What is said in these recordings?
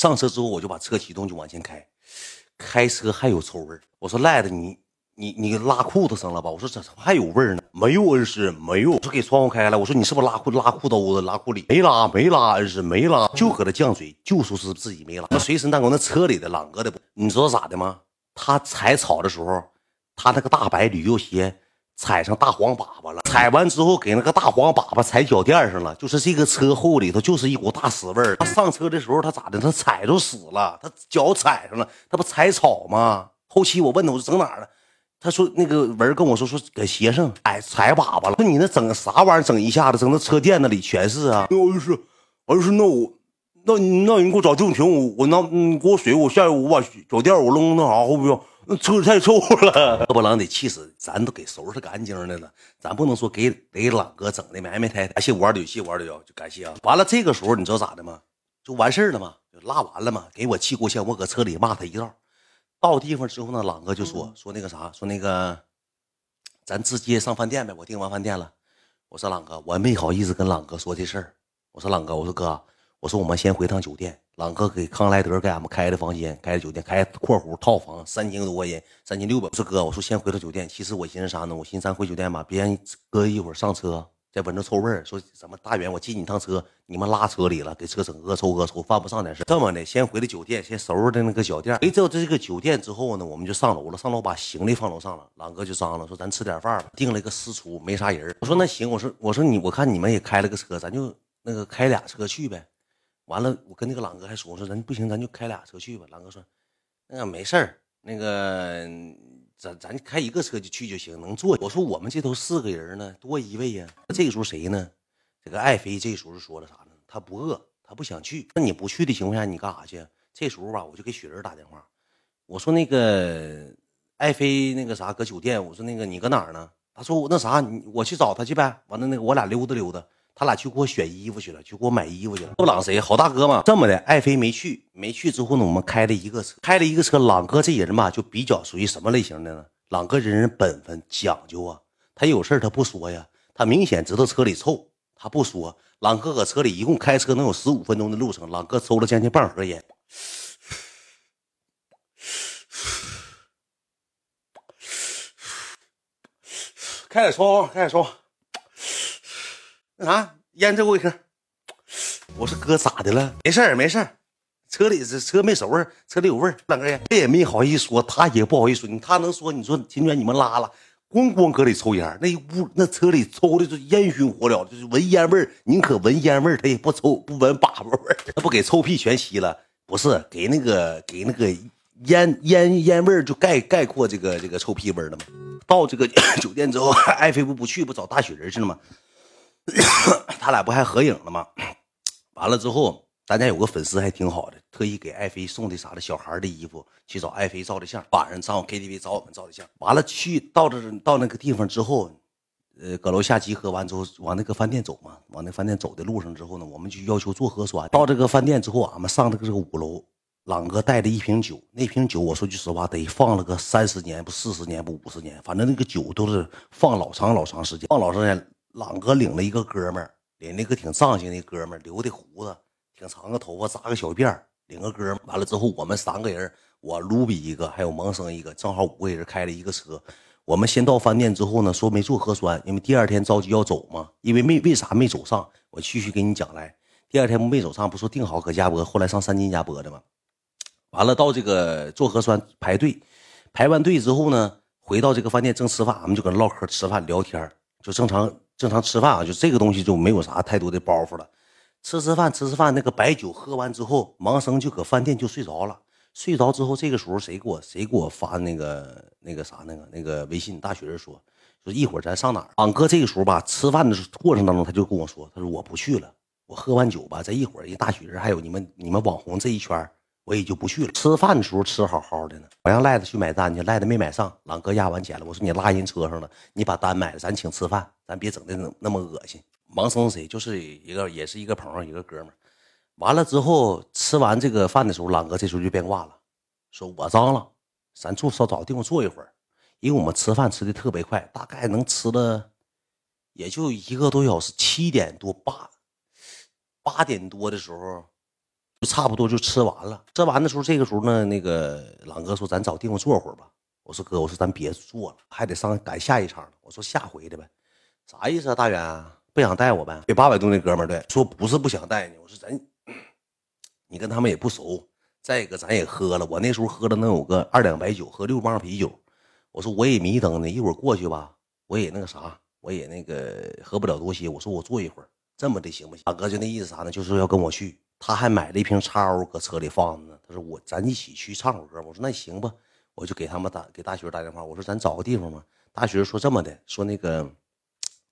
上车之后我就把车启动就往前开，开车还有臭味儿。我说赖子你你你拉裤子上了吧？我说怎么还有味儿呢？没有恩师没有。我说给窗户开了。我说你是不是拉裤拉裤兜子拉裤里？没拉没拉恩师没拉，就搁那犟嘴，就说是自己没拉。那随身带我那车里的朗哥的，你知道咋的吗？他踩草的时候，他那个大白旅游鞋。踩上大黄粑粑了，踩完之后给那个大黄粑粑踩脚垫上了，就是这个车后里头就是一股大屎味儿。他上车的时候他咋的？他踩着屎了，他脚踩上了，他不踩草吗？后期我问他，我说整哪了？他说那个文跟我说说搁鞋上，哎，踩粑粑了。说你那整啥玩意儿？整一下子，整那车垫子里全是啊。那我就是，我就是那我，那那你给我找地停，我我那你给我水，我下去我把脚垫我扔那啥后边。那车太臭了，要不然得气死。咱都给收拾干净的了，咱不能说给给朗哥整的埋埋汰汰。感谢五二六，谢五二六，就感谢啊。完了，这个时候你知道咋的吗？就完事儿了吗？就拉完了吗？给我气够呛，我搁车里骂他一道。到地方之后呢，朗哥就说说那个啥，说那个咱直接上饭店呗。我订完饭店了，我说朗哥，我没好意思跟朗哥说这事儿。我说朗哥，我说哥，我说我们先回趟酒店。朗哥给康莱德给俺们开的房间，开的酒店，开（括弧套房）三千多块钱，三千六百。我说哥，我说先回到酒店。其实我寻思啥呢？我寻思咱回酒店吧，别让哥一会儿上车再闻着臭味儿。说怎么大远我接你趟车，你们拉车里了，给车整恶臭恶臭，犯不上点事。这么的，先回到酒店，先收拾的那个脚垫。回到这个酒店之后呢，我们就上楼了。上楼把行李放楼上了。朗哥就张罗说咱吃点饭吧，订了一个私厨，没啥人。我说那行，我说我说你，我看你们也开了个车，咱就那个开俩车去呗。完了，我跟那个朗哥还说，我说咱不行，咱就开俩车去吧。朗哥说，那个没事儿，那个咱咱开一个车就去就行，能坐。我说我们这头四个人呢，多一位呀。这个时候谁呢？这个爱妃这时候说了啥呢？他不饿，他不想去。那你不去的情况下，你干啥去？这时候吧，我就给雪人打电话，我说那个爱妃那个啥搁酒店，我说那个你搁哪儿呢？他说我那啥，我去找他去呗。完了那个我俩溜达溜达。他俩去给我选衣服去了，去给我买衣服去了。这朗谁好大哥嘛？这么的，爱妃没去，没去之后呢，我们开了一个车，开了一个车。朗哥这人吧，就比较属于什么类型的呢？朗哥人人本分讲究啊，他有事他不说呀，他明显知道车里臭，他不说。朗哥搁车里一共开车能有十五分钟的路程，朗哥抽了将近半盒烟，开点窗，开点窗。那啥，烟这给我一颗。我说哥咋的了？没事儿没事儿，车里这车没熟味儿，车里有味儿。两根烟，这也没好意思说，他也不好意思说。他能说？你说秦娟你们拉了，咣咣搁里抽烟，那屋那车里抽的是烟熏火燎，就是闻烟味儿，宁可闻烟味儿，他也不抽不闻粑粑味儿。他不给臭屁全吸了？不是给那个给那个烟烟烟味儿就概概括这个这个臭屁味儿了吗？到这个 酒店之后，爱妃不不去不找大雪人去了吗？他俩不还合影了吗？完了之后，咱家有个粉丝还挺好的，特意给爱妃送的啥的小孩的衣服，去找爱妃照的相。晚上上 KTV 找我们照的相。完了去到这到那个地方之后，呃，搁楼下集合完之后，往那个饭店走嘛。往那饭店走的路上之后呢，我们就要求做核酸。到这个饭店之后，俺们上这个这个五楼，朗哥带了一瓶酒。那瓶酒我说句实话，得放了个三十年不四十年不五十年，反正那个酒都是放老长老长时间，放老长时间。朗哥领了一个哥们儿，领那个挺仗性的哥们儿，留的胡子，挺长个头发，扎个小辫儿，领个哥们儿。完了之后，我们三个人，我卢比一个，还有萌生一个，正好五个人开了一个车。我们先到饭店之后呢，说没做核酸，因为第二天着急要走嘛。因为没为啥没走上？我继续给你讲来。第二天没走上，不说定好搁家播，后来上三金家播的嘛？完了到这个做核酸排队，排完队之后呢，回到这个饭店正吃饭，俺们就搁唠嗑吃饭聊天，就正常。正常吃饭啊，就这个东西就没有啥太多的包袱了。吃吃饭，吃吃饭，那个白酒喝完之后，盲僧就搁饭店就睡着了。睡着之后，这个时候谁给我谁给我发那个那个啥那个那个微信？大学人说说一会儿咱上哪儿？俺哥这个时候吧，吃饭的过程当中他就跟我说，他说我不去了，我喝完酒吧，这一会儿一大学人还有你们你们网红这一圈我也就不去了。吃饭的时候吃好好的呢，我让赖子去买单去，赖子没买上。朗哥压完钱了，我说你拉人车上了，你把单买了，咱请吃饭，咱别整的那那么恶心。盲生谁？就是一个也是一个朋友，一个哥们。完了之后吃完这个饭的时候，朗哥这时候就变卦了，说我脏了，咱坐稍找个地方坐一会儿，因为我们吃饭吃的特别快，大概能吃了也就一个多小时，七点多八八点多的时候。就差不多就吃完了。吃完的时候，这个时候呢，那个朗哥说：“咱找地方坐会儿吧。”我说：“哥，我说咱别坐了，还得上赶下一场。”我说：“下回的呗。”啥意思啊，大远不想带我呗？给八百度那哥们儿对说不是不想带你，我说咱 你跟他们也不熟，再一个咱也喝了，我那时候喝了能有个二两白酒，喝六磅啤酒。我说我也迷瞪呢，一会儿过去吧，我也那个啥，我也那个喝不了多些。我说我坐一会儿，这么的行不行？大哥就那意思啥呢？就是要跟我去。他还买了一瓶叉 O 搁车里放着呢。他说我咱一起去唱会歌。我说那行吧，我就给他们打给大学打电话。我说咱找个地方吧。大学说这么的，说那个，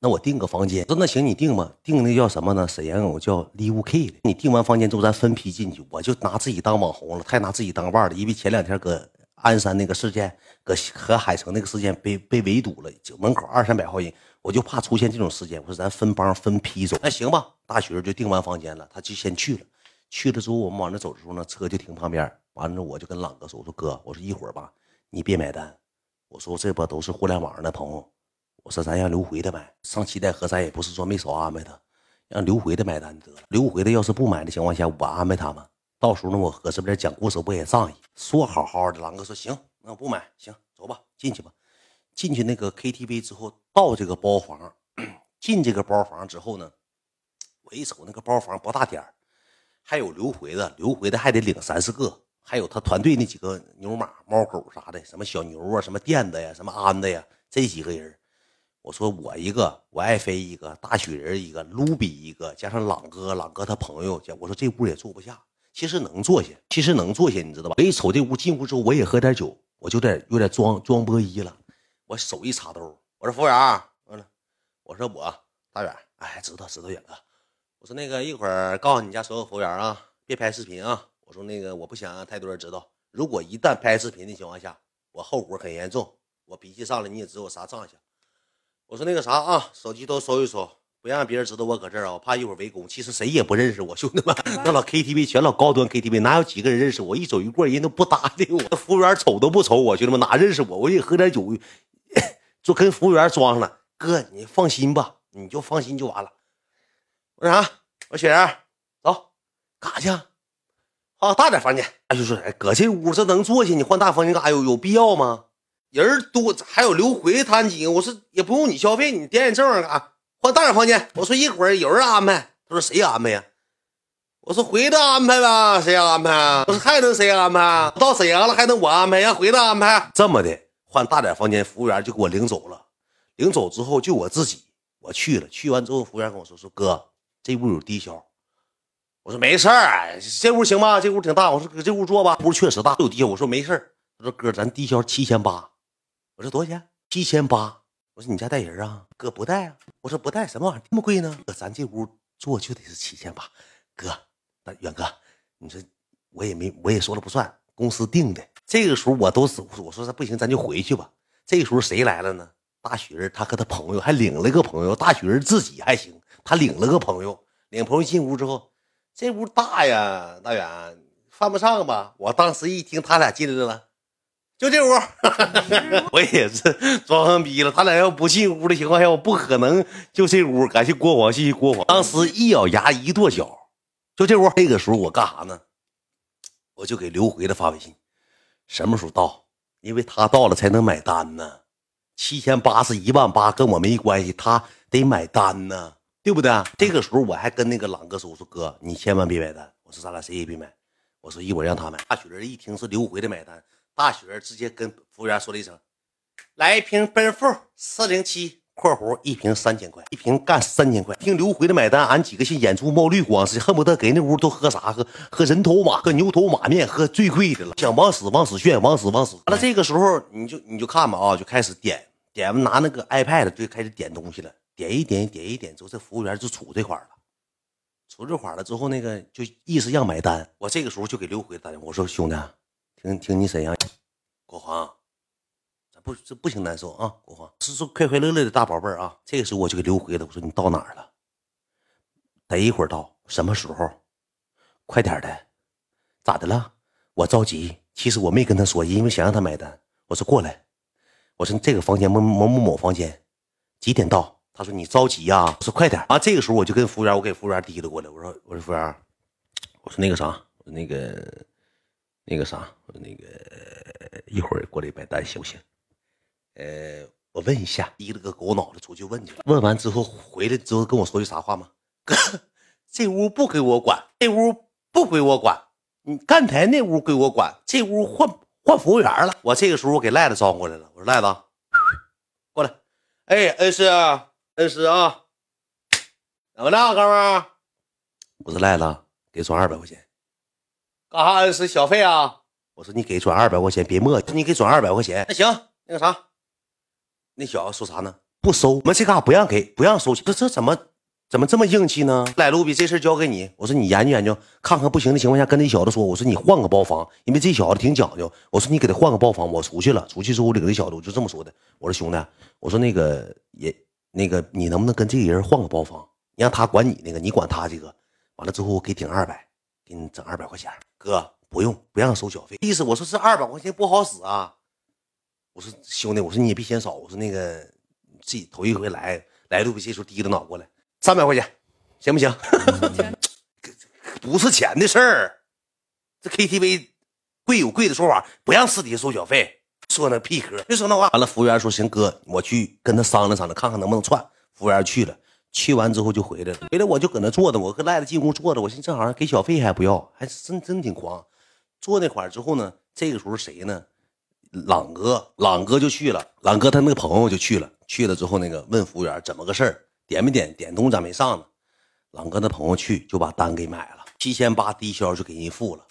那我订个房间。说那行你订吧，订那叫什么呢？沈阳有叫 Live K 的。你订完房间之后，咱分批进去。我就拿自己当网红了，太拿自己当腕了。因为前两天搁鞍山那个事件，搁和海城那个事件被被围堵了，就门口二三百号人，我就怕出现这种事件。我说咱分帮分批走。那行吧，大学就订完房间了，他就先去了。去了之后，我们往那走的时候呢，车就停旁边。完了，我就跟朗哥说：“我说哥，我说一会儿吧，你别买单。我说这不都是互联网上的朋友。我说咱让刘回的买。上七代河，咱也不是说没少安排他，让刘回的买单得了。刘回的要是不买的情况下，我安排他们。到时候呢，我和这边讲故事不也仗义？说好好的，朗哥说行，那我不买，行，走吧，进去吧。进去那个 KTV 之后，到这个包房，进这个包房之后呢，我一瞅那个包房不大点儿。”还有刘回的，刘回的还得领三四个，还有他团队那几个牛马、猫狗啥的，什么小牛啊，什么垫子呀，什么安子呀，这几个人。我说我一个，我爱飞一个，大雪人一个，卢比一个，加上朗哥，朗哥他朋友，我说这屋也坐不下，其实能坐下，其实能坐下，你知道吧？我一瞅这屋，进屋之后我也喝点酒，我就在有点装装波一了。我手一插兜，我说服务员，完了，我说我大远，哎，知道知道远哥。我说那个一会儿告诉你家所有服务员啊，别拍视频啊。我说那个我不想让太多人知道，如果一旦拍视频的情况下，我后果很严重，我脾气上来你也知道我啥长相。我说那个啥啊，手机都收一收，不让别人知道我搁这儿啊，我怕一会儿围攻。其实谁也不认识我，兄弟们，那老 KTV 全老高端 KTV，哪有几个人认识我？一走一过，人都不搭理我，服务员瞅都不瞅我，兄弟们哪认识我？我也喝点酒，就跟服务员装上了。哥，你放心吧，你就放心就完了。我说啥？我说雪儿，走，干啥去？换大点房间。他就说：“哎，搁这屋这能坐下？你换大房间干啥？有有必要吗？人多，还有刘回他几个。我说也不用你消费，你点点证干啥？换大点房间。我说一会儿有人安排。他说谁安排呀？我说回的安排吧，谁安排？我说还能谁安排？到沈阳了还能我安排？让回的安排。这么的，换大点房间，服务员就给我领走了。领走之后就我自己，我去了。去完之后，服务员跟我说：“说哥。”这屋有低消，我说没事儿，这屋行吗？这屋挺大，我说搁这屋坐吧。屋确实大，有低消。我说没事儿。他说哥，咱低消七千八。我说多少钱？七千八。我说你家带人啊？哥不带啊。我说不带，什么玩意儿这么贵呢？哥，咱这屋坐就得是七千八。哥，那远哥，你说我也没，我也说了不算，公司定的。这个时候我都是我说不行，咱就回去吧。这个时候谁来了呢？大雪人，他和他朋友还领了一个朋友。大雪人自己还行。他领了个朋友，领朋友进屋之后，这屋大呀，大远犯不上吧？我当时一听他俩进来了，就这屋，我也是装逼了。他俩要不进屋的情况下，我不可能就这屋。感谢国皇，谢谢国皇。当时一咬牙一跺脚，就这屋。那个时候我干啥呢？我就给刘回的发微信，什么时候到？因为他到了才能买单呢。七千八是一万八，跟我没关系，他得买单呢。对不对？这个时候我还跟那个朗哥说：“我说哥，你千万别买单。我说咱俩谁也别买。我说一会儿让他买。”大雪人一听是刘回的买单，大雪人直接跟服务员说了一声：“来一瓶奔富四零七（括弧一瓶三千块，一瓶干三千块）。”听刘回的买单，俺几个像眼珠冒绿光似，恨不得给那屋都喝啥？喝喝人头马，喝牛头马面，喝最贵的了。想往死往死炫，往死往死。完了，这个时候你就你就看吧啊，就开始点点拿那个 iPad 就开始点东西了。点一点，点一点之后，这服务员就杵这块了，杵这块了之后，那个就意思让买单。我这个时候就给刘辉打电话，我说兄弟，听听你沈阳，国华，咱不这不行难受啊，国华是说快快乐乐的大宝贝儿啊。这个时候我就给刘辉了，我说你到哪儿了？得一会儿到，什么时候？快点的，咋的了？我着急，其实我没跟他说，因为想让他买单。我说过来，我说这个房间某某某某房间，几点到？他说：“你着急呀？”我说：“快点啊！”这个时候我就跟服务员，我给服务员提了过来，我说：“我说服务员，我说那个啥，我说那个那个啥，我说那个一会儿过来买单行不行？呃，我问一下，提了个狗脑子出去问去了。问完之后回来之后跟我说句啥话吗？哥，这屋不归我管，这屋不归我管，你刚才那屋归我管，这屋换换服务员了。我这个时候我给赖子招过来了，我说赖子，过来。哎，恩师，恩师啊，怎么了，哥们儿？我说赖子，给转二百块钱。干啥？恩师小费啊？我说你给转二百块钱，别磨叽，你给转二百块钱。那行，那个啥，那小子说啥呢？不收，我们这嘎不让给，不让收钱。这这怎么怎么这么硬气呢？赖，卢比，这事交给你。我说你研究研究，看看不行的情况下，跟那小子说，我说你换个包房，因为这小子挺讲究。我说你给他换个包房，我出去了。出去之后，我领这小子，我就这么说的。我说兄弟，我说那个也那个，你能不能跟这个人换个包房？你让他管你那个，你管他这个。完了之后，我给顶二百，给你整二百块钱。哥，不用，不让收小费。意思我说这二百块钱不好使啊。我说兄弟，我说你也别嫌少。我说那个自己头一回来，来路比这时候低着脑过来，三百块钱，行不行？不是钱的事儿，这 KTV 贵有贵的说法，不让私底下收小费。说那屁嗑，别说那话。完了，服务员说行，哥，我去跟他商量商量，看看能不能串。服务员去了，去完之后就回来了。回来我就搁那坐着，我和赖子进屋坐着。我寻思正好给小费还不要，还真真挺狂。坐那块儿之后呢，这个时候谁呢？朗哥，朗哥就去了。朗哥他那个朋友就去了。去了之后，那个问服务员怎么个事儿，点没点？点东西咋没上呢？朗哥那朋友去就把单给买了，七千八低消就给人付了。